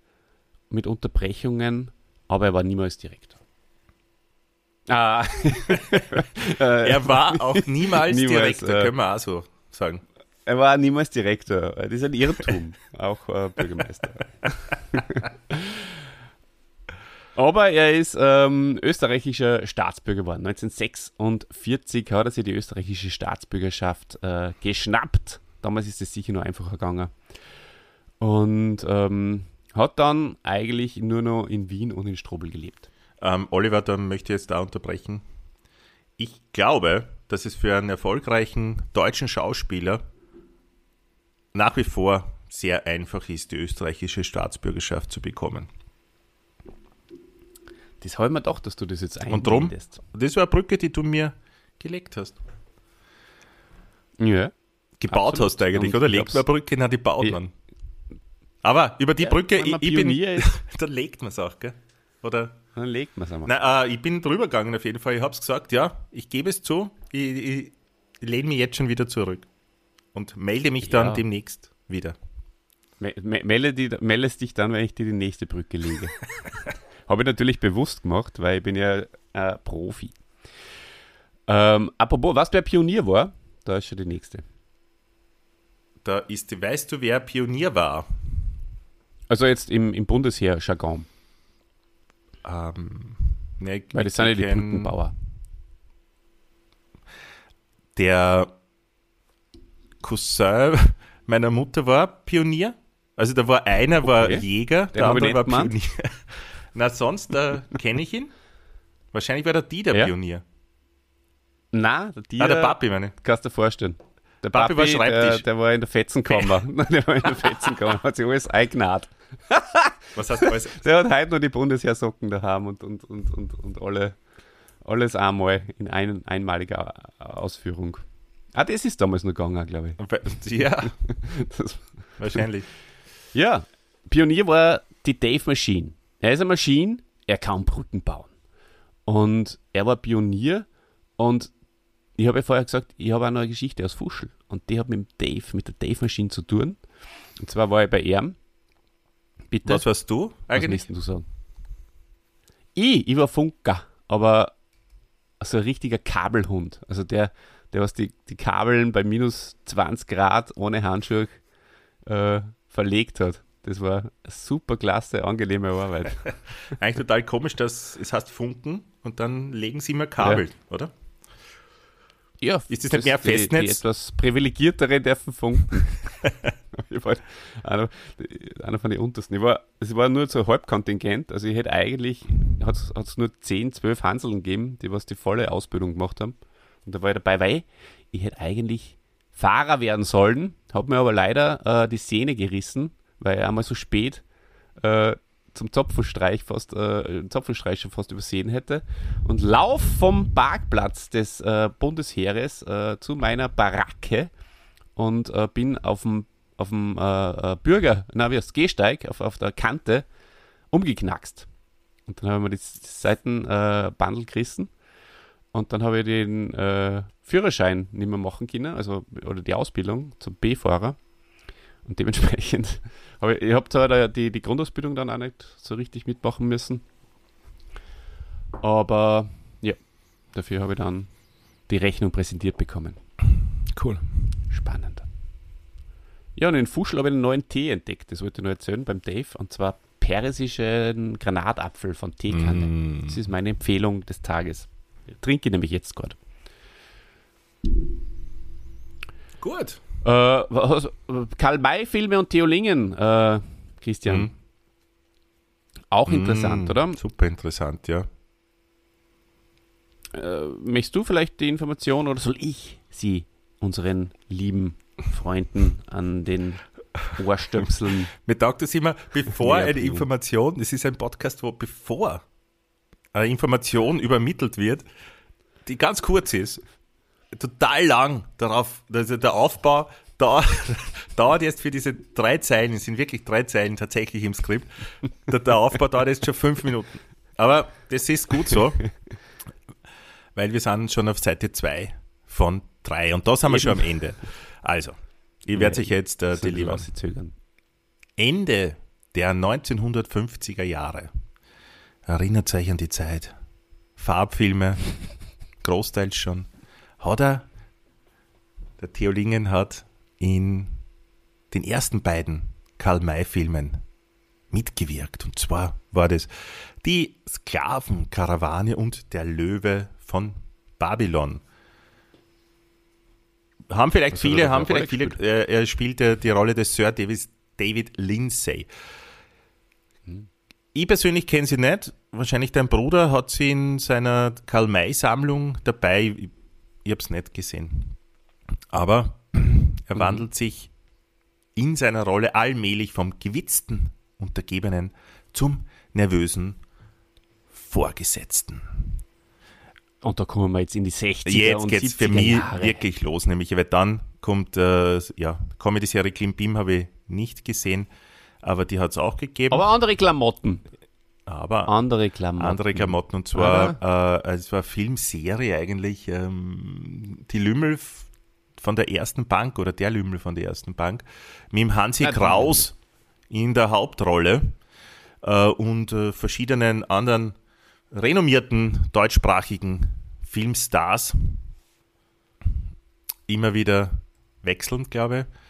mit Unterbrechungen, aber er war niemals Direktor. Ah, [LAUGHS] Er war auch niemals, Niemals, Direktor, äh, können wir auch so sagen. Er war niemals Direktor. Das ist ein Irrtum, auch äh, Bürgermeister. [LAUGHS] aber er ist ähm, österreichischer Staatsbürger geworden. 1946 hat er sich die österreichische Staatsbürgerschaft äh, geschnappt. Damals ist es sicher nur einfacher gegangen. Und ähm, hat dann eigentlich nur noch in Wien und in Strobel gelebt. Ähm, Oliver, da möchte ich jetzt da unterbrechen. Ich glaube, dass es für einen erfolgreichen deutschen Schauspieler nach wie vor sehr einfach ist, die österreichische Staatsbürgerschaft zu bekommen. Das habe ich mir gedacht, dass du das jetzt Und drum, das war eine Brücke, die du mir gelegt hast. Ja. Gebaut Absolut. hast eigentlich, Und oder? Legt man eine Brücke? Nein, die baut man. Aber über die Ja, Brücke, ich, ich bin, ist, [LAUGHS] da legt man es auch, gell? Oder? dann legt man es einmal. Nein, äh, ich bin drüber gegangen auf jeden Fall. Ich habe es gesagt, ja, ich gebe es zu. Ich, ich, ich lehne mich jetzt schon wieder zurück und melde mich dann Ja. demnächst wieder. Me me melde die, meldest dich dann, wenn ich dir die nächste Brücke lege. [LAUGHS] Habe ich natürlich bewusst gemacht, weil ich bin ja äh, Profi. Ähm, apropos, was der Pionier war, da ist schon die nächste. Da ist, weißt du, wer Pionier war? Also jetzt im, im Bundesheer-Jargon, Ähm, ne, weil das sind ja die Brückenbauer. Der Cousin [LAUGHS] meiner Mutter war Pionier. Also da war einer war Okay. Jäger, der Den ich andere war. Pionier. [LAUGHS] Na sonst äh, kenne ich ihn. Wahrscheinlich war der die der Ja. Pionier. Nein, der, Tier, Ah, der Papi meine. ich. kannst du dir vorstellen. Der Papi Papi, war der, Schreibtisch. der war in der Fetzenkammer. [LAUGHS] der war in der Fetzenkammer, hat sich alles eingenäht. Was heißt alles? Der hat heute noch die Bundesheersocken daheim und, und, und, und, und alle, alles einmal in ein, einmaliger Ausführung. Ah, das ist damals noch gegangen, glaube ich. Ja, [LAUGHS] Das, wahrscheinlich. ja, Pionier war die Dave Machine. Er ist eine Maschine, er kann Brücken bauen. Und er war Pionier und ich habe ja vorher gesagt, ich habe auch noch eine Geschichte aus Fuschel und die hat mit dem Dave, mit der Dave Machine zu tun. Und zwar war ich bei ihm. Bitte. Was warst du Was eigentlich? müssten du sagen? Ich, ich war Funker, aber so ein richtiger Kabelhund. Also der, der was die, die Kabeln bei minus 20 Grad ohne Handschuhe äh, verlegt hat. Das war eine super klasse, angenehme Arbeit. [LAUGHS] Eigentlich total komisch, dass es heißt Funken und dann legen sie immer Kabel, oder? Ja, Ist das nicht mehr die, die Festnetz? etwas privilegiertere dürfen funken. [LAUGHS] ich war einer, einer von den untersten. Ich war, es war nur so ein Halbkontingent. Also ich hätte eigentlich, hat es nur 10, 12 Hanseln gegeben, die was die volle Ausbildung gemacht haben. Und da war ich dabei, weil ich hätte eigentlich Fahrer werden sollen, habe mir aber leider äh, die Sehne gerissen, weil ich einmal so spät äh, zum Zopfenstreich fast, äh, Zopfenstreich schon fast übersehen hätte und lauf vom Parkplatz des äh, Bundesheeres äh, zu meiner Baracke und äh, bin auf dem auf dem äh, äh, Bürger, na wie heißt Gehsteig, auf, auf der Kante umgeknackst. Und dann haben wir die Seitenbandel gerissen und dann habe ich den äh, Führerschein nicht mehr machen können, also oder die Ausbildung zum B-Fahrer. Und dementsprechend [LAUGHS] habe ich, ich habe zwar da die, die Grundausbildung dann auch nicht so richtig mitmachen müssen. Aber ja, dafür habe ich dann die Rechnung präsentiert bekommen. Cool. Spannend. Ja, und in Fuschel habe ich einen neuen Tee entdeckt. Das wollte ich noch erzählen beim Dave. Und zwar persischen Granatapfel von Teekanne. Mm. Das ist meine Empfehlung des Tages. Trinke ich nämlich jetzt gerade. Gut. Äh, was- Karl-May-Filme und Theolingen, äh, Christian. Mhm. Auch interessant, Mm, oder? Super interessant, ja. Äh, möchtest du vielleicht die Information oder soll ich sie unseren lieben Freunden an den Ohrstöpseln [LAUGHS] Mir taugt das immer, bevor eine. Information, das ist ein Podcast, wo bevor eine Information übermittelt wird, die ganz kurz ist, total lang darauf, also der Aufbau da, [LAUGHS] dauert jetzt für diese drei Zeilen, es sind wirklich drei Zeilen tatsächlich im Skript, der, der Aufbau dauert jetzt schon fünf Minuten. Aber das ist gut so, weil wir sind schon auf Seite zwei von drei und da sind wir schon am Ende. Also, ich werde sich jetzt äh, delivern. Ende der 1950er Jahre. Erinnert euch an die Zeit. Farbfilme, [LAUGHS] großteils schon. Hat er, der Theo Lingen hat in den ersten beiden Karl-May-Filmen mitgewirkt. Und zwar war das die Sklavenkarawane und der Löwe von Babylon. Haben vielleicht Was er viele, haben vielleicht viele, äh, er spielte die Rolle des Sir Davis, David Lindsay. Ich persönlich kenne sie nicht. Wahrscheinlich dein Bruder hat sie in seiner Karl-May-Sammlung dabei. Ich, ich habe es nicht gesehen. Aber er wandelt sich in seiner Rolle allmählich vom gewitzten Untergebenen zum nervösen Vorgesetzten. Und da kommen wir jetzt in die 60er Jetzt und geht es 70er für mich Jahre. wirklich los, nämlich, weil dann kommt, äh, ja, Comedy-Serie Klim Bim habe ich nicht gesehen. Aber die hat es auch gegeben. Aber andere Klamotten. Aber Andere Klamotten. andere Klamotten und zwar, äh, es war Filmserie eigentlich, ähm, die Lümmel von der ersten Bank oder der Lümmel von der ersten Bank mit dem Hansi Ja, Kraus in der Hauptrolle äh, und äh, verschiedenen anderen renommierten deutschsprachigen Filmstars immer wieder wechselnd, glaube ich.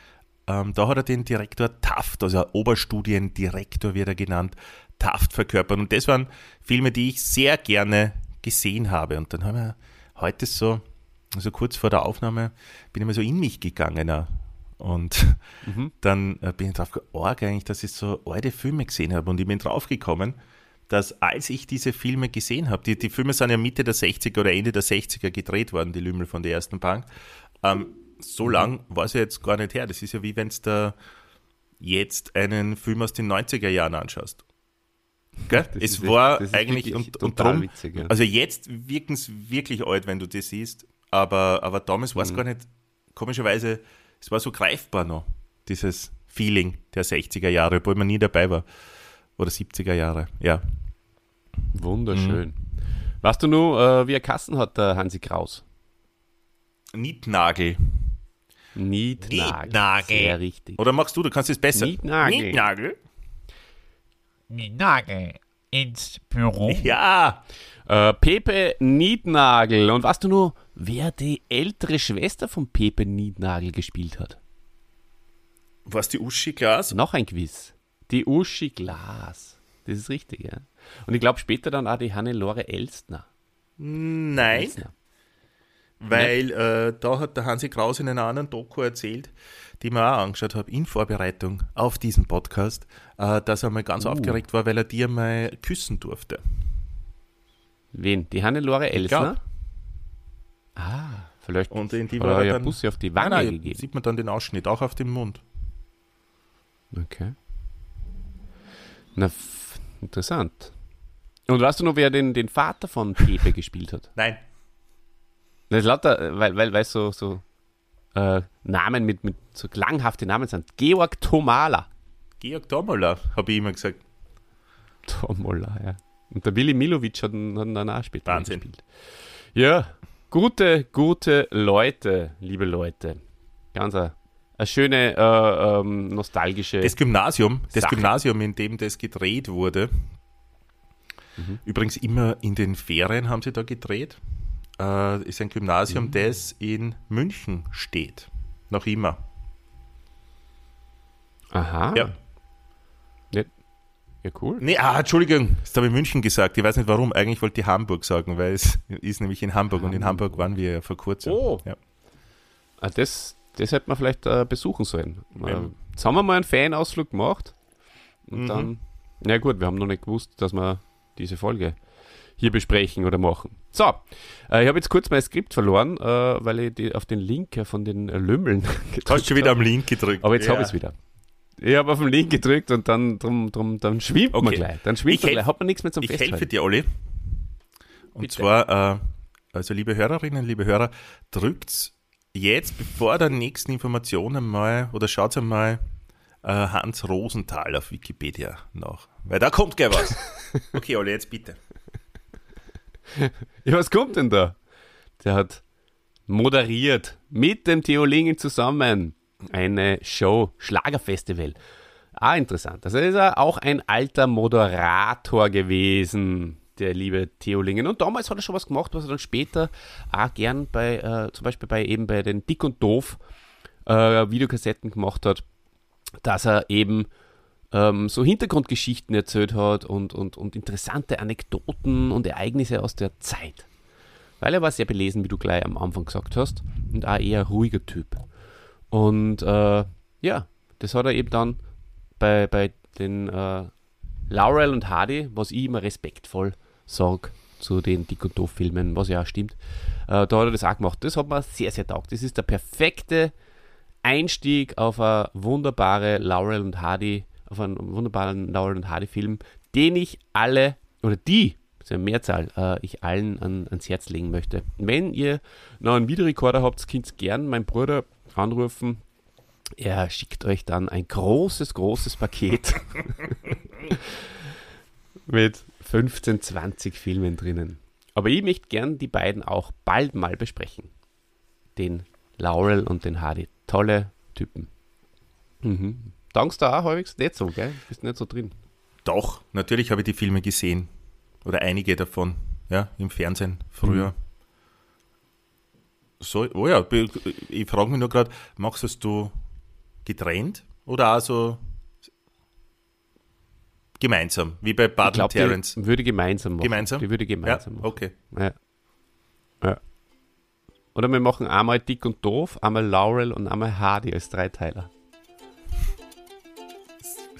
Ähm, da hat er den Direktor Taft, also Oberstudiendirektor wird er genannt, Taft verkörpert. Und das waren Filme, die ich sehr gerne gesehen habe. Und dann haben wir heute so, also kurz vor der Aufnahme, bin ich mal so in mich gegangen. auch. Und [LAUGHS] dann äh, bin ich drauf georg eigentlich, dass ich so alte Filme gesehen habe. Und ich bin drauf gekommen, dass als ich diese Filme gesehen habe, die, die Filme sind ja Mitte der 60er oder Ende der 60er gedreht worden, die Lümmel von der ersten Bank, ähm, so lang war es ja jetzt gar nicht her. Das ist ja wie wenn du da jetzt einen Film aus den 90er Jahren anschaust. Es echt- war ist eigentlich und, und drum, witzig, ja. also jetzt wirken es wirklich alt, wenn du das siehst, aber, aber damals war es Mhm. gar nicht, komischerweise, es war so greifbar noch, dieses Feeling der 60er Jahre, obwohl man nie dabei war. Oder 70er Jahre, ja. Wunderschön. Weißt du nur, äh, wie er Kassen hat, der Hansi Kraus? Nietnagel. Nietnagel. Nietnagel. Sehr richtig. Oder machst du, du kannst es besser. Nietnagel. Nietnagel. Die Nagel ins Büro. Ja. Äh, Pepe Nietnagel. Und weißt du nur, wer die ältere Schwester von Pepe Nietnagel gespielt hat? Was die Uschi Glas? Noch ein Quiz. Die Uschi Glas. Das ist richtig, ja. Und ich glaube später dann auch die Hannelore Elstner. Nein, Elstner. Weil äh, da hat der Hansi Kraus in einer anderen Doku erzählt, die mir auch angeschaut habe, in Vorbereitung auf diesen Podcast, äh, dass er mal ganz Uh. aufgeregt war, weil er die einmal küssen durfte. Wen? Die Hannelore Elstner? glaub. Ah, vielleicht Und in die war er dann- Busse auf die Nein, Wange nein, gegeben. sieht man dann den Ausschnitt, auch auf dem Mund. Okay. Na, interessant. Und weißt du noch, wer den, den Vater von Pepe [LAUGHS] gespielt hat? Nein. Das lauter, äh, weil, weil, weil so, so äh, Namen mit, mit so klanghafte Namen sind. Georg Tomala. Georg Domola, habe ich immer gesagt. Tomala, ja. Und der Willi Milovic hat hat dann auch später Wahnsinn. gespielt. Ja, gute, gute Leute, liebe Leute. Ganz eine, eine schöne, äh, ähm, nostalgische. Das Gymnasium, das Sache. Gymnasium, in dem das gedreht wurde, Mhm. übrigens immer in den Ferien haben sie da gedreht, äh, ist ein Gymnasium, Mhm. das in München steht. Noch immer. Aha. Ja. Ja, cool. Nee, ah, Entschuldigung, das habe ich München gesagt. Ich weiß nicht warum. Eigentlich wollte ich Hamburg sagen, weil es ist nämlich in Hamburg und in Hamburg waren wir ja vor kurzem. Oh. Ja. Ah, das, das hätte man vielleicht äh, besuchen sollen. Ja. Äh, jetzt haben wir mal einen Fanausflug gemacht. Und Mhm. dann, na gut, wir haben noch nicht gewusst, dass wir diese Folge hier besprechen oder machen. So, äh, ich habe jetzt kurz mein Skript verloren, äh, weil ich die, auf den Link von den äh, Lümmeln [LAUGHS] gedrückt Hast du schon wieder habe. am Link gedrückt? Aber jetzt ja. habe ich es wieder. Ich habe auf den Link gedrückt und dann, drum, drum, dann schwimmt man Okay. gleich. Dann schwimmt Ich man helf- gleich. Hat man nichts mehr zum Ich helfe Festhalten. dir, Olli. Und Bitte. zwar, äh, also liebe Hörerinnen, liebe Hörer, drückt jetzt, bevor der nächsten Informationen mal, oder schaut einmal äh, Hans Rosenthal auf Wikipedia nach. Weil da kommt gleich was. [LAUGHS] Okay, Olli, jetzt bitte. [LAUGHS] Ja, was kommt denn da? Der hat moderiert mit dem Theo Lingen zusammen eine Show, Schlagerfestival. Ah, interessant. Also ist er auch ein alter Moderator gewesen, der liebe Theo Lingen. Und damals hat er schon was gemacht, was er dann später auch gern bei, äh, zum Beispiel bei eben bei den Dick und Doof äh, Videokassetten gemacht hat, dass er eben ähm, so Hintergrundgeschichten erzählt hat und, und, und interessante Anekdoten und Ereignisse aus der Zeit. Weil er war sehr belesen, wie du gleich am Anfang gesagt hast, und auch eher ruhiger Typ. Und äh, ja, das hat er eben dann bei, bei den äh, Laurel und Hardy, was ich immer respektvoll sage zu den Dick und Doof-Filmen, was ja auch stimmt, äh, da hat er das auch gemacht. Das hat mir sehr, sehr taugt. Das ist der perfekte Einstieg auf eine wunderbare Laurel und Hardy, auf einen wunderbaren Laurel und Hardy Film, den ich alle, oder die, das ist ja Mehrzahl, äh, ich allen an, ans Herz legen möchte. Wenn ihr noch einen Videorekorder habt, könnt ihr gern meinen Bruder anrufen Er schickt euch dann ein großes, großes Paket [LAUGHS] mit 15, 20 Filmen drinnen. Aber ich möchte gern die beiden auch bald mal besprechen. Den Laurel und den Hardy. Tolle Typen. Mhm. Dankst du auch häufig nicht so, gell? Bist nicht so drin. Doch, natürlich habe ich die Filme gesehen. Oder einige davon, ja, im Fernsehen früher. Mhm. So, oh ja, ich frage mich nur gerade, machst du es du getrennt oder also gemeinsam, wie bei Ich Bud und Terrence? würde gemeinsam machen. Gemeinsam? Die würde Ja, gemeinsam machen. okay. Ja. ja. Oder wir machen einmal Dick und Doof, einmal Laurel und einmal Hardy als Dreiteiler.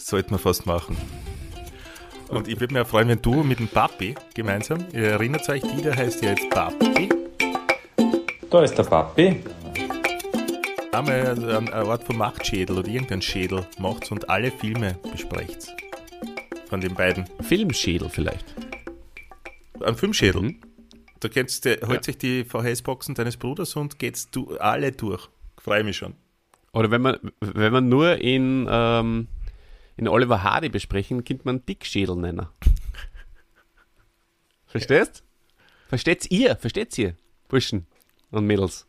Sollten wir fast machen. Und ich würde mich auch freuen, wenn du mit dem Papi gemeinsam, ihr erinnert euch, die, der heißt ja jetzt Papi, Da ist der Papi. einmal eine Art von Machtschädel oder irgendeinen Schädel macht und alle Filme besprecht. Von den beiden. Filmschädel vielleicht. Ein Filmschädel. Mhm. Da kennst du, holt sich die VHS-Boxen deines Bruders und geht's du alle durch. Freue mich schon. Oder wenn man, wenn man nur in, ähm, in Oliver Hardy besprechen, könnte man Dickschädel nennen. [LAUGHS] Verstehst? Versteht's ihr? Versteht's ihr? Burschen und Mädels.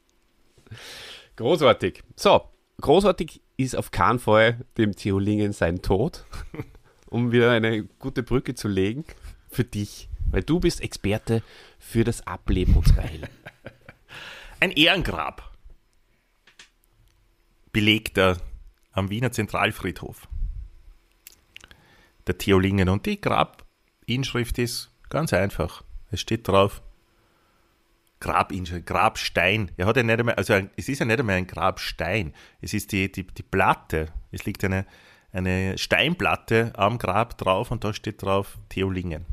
Großartig. So, großartig ist auf keinen Fall dem Theolingen sein Tod, [LAUGHS] um wieder eine gute Brücke zu legen für dich, weil du bist Experte für das Ableben unserer Helden. [LAUGHS] Ein Ehrengrab. Belegt er am Wiener Zentralfriedhof. Der Theolingen. Und die Grabinschrift ist ganz einfach. Es steht drauf. Grabinschrift, Grabstein. Er hat ja nicht einmal, also ein, es ist ja nicht einmal ein Grabstein. Es ist die, die, die Platte. Es liegt eine, eine Steinplatte am Grab drauf und da steht drauf Theolingen.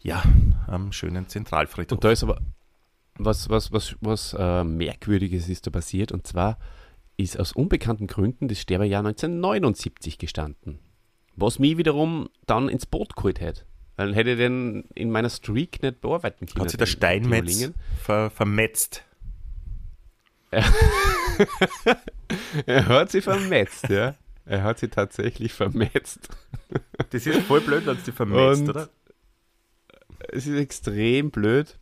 Ja, am schönen Zentralfriedhof. Und da ist aber was, was, was, was äh, Merkwürdiges ist da passiert. Und zwar ist aus unbekannten Gründen das Sterbejahr 1979 gestanden. Was mich wiederum dann ins Boot geholt hätte. Weil hätte ich den in meiner Streak nicht bearbeiten können. Hat sich der Steinmetz ver, vermetzt. [LAUGHS] Er hat sich vermetzt, ja. Er hat sich tatsächlich vermetzt. Das ist voll blöd, wenn dich vermetzt, Und- oder? Es ist extrem blöd.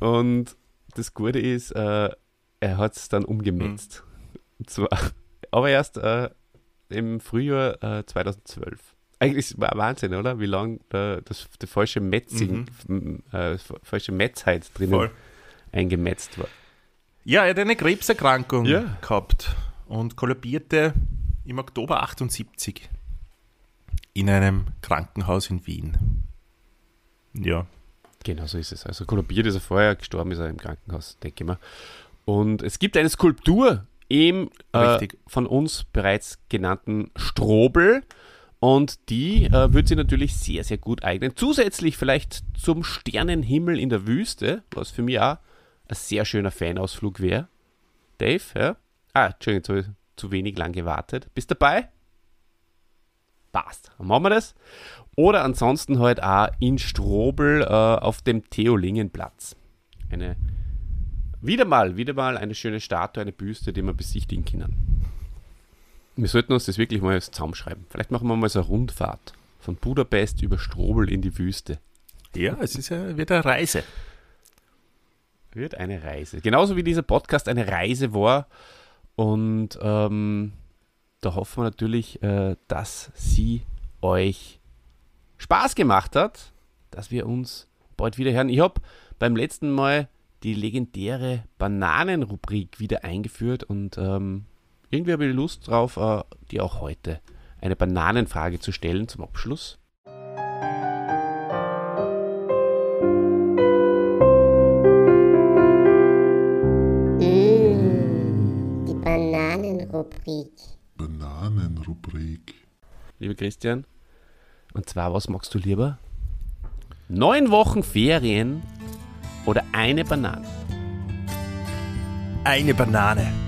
Und das Gute ist, äh, er hat es dann umgemetzt. Und zwar, [LAUGHS] aber erst äh, im Frühjahr äh, 2012. Eigentlich war Wahnsinn, oder? Wie lange da das, der falsche Metzing, m- äh, falsche Metzheit drinnen Voll. eingemetzt war. Ja, er hat eine Krebserkrankung Ja. gehabt und kollabierte im Oktober 78 in einem Krankenhaus in Wien. Ja, Genau so ist es. Also kollabiert ist er vorher, gestorben ist er im Krankenhaus, denke ich mal. Und es gibt eine Skulptur im äh, von uns bereits genannten Strobel. Und die äh, wird sich natürlich sehr, sehr gut eignen. Zusätzlich vielleicht zum Sternenhimmel in der Wüste, was für mich auch ein sehr schöner Fanausflug wäre. Dave, ja? Ah, Entschuldigung, jetzt habe ich zu wenig lang gewartet. Bist dabei? Passt. Dann machen wir das. Oder ansonsten halt auch in Strobel äh, auf dem Theolingenplatz. Eine, wieder mal, wieder mal eine schöne Statue, eine Büste, die wir besichtigen können. Wir sollten uns das wirklich mal zusammenschreiben. Vielleicht machen wir mal so eine Rundfahrt von Budapest über Strobel in die Wüste. ja es ist ja, wird eine Reise. Wird eine Reise. Genauso wie dieser Podcast eine Reise war. Und ähm, da hoffen wir natürlich, äh, dass sie euch Spaß gemacht hat, dass wir uns bald wieder hören. Ich habe beim letzten Mal die legendäre Bananenrubrik wieder eingeführt und ähm, irgendwie habe ich Lust drauf, äh, dir auch heute eine Bananenfrage zu stellen zum Abschluss. Mm, die Bananenrubrik. Bananenrubrik. lieber Christian. Und zwar, was magst du lieber? Neun Wochen Ferien oder eine Banane? Eine Banane.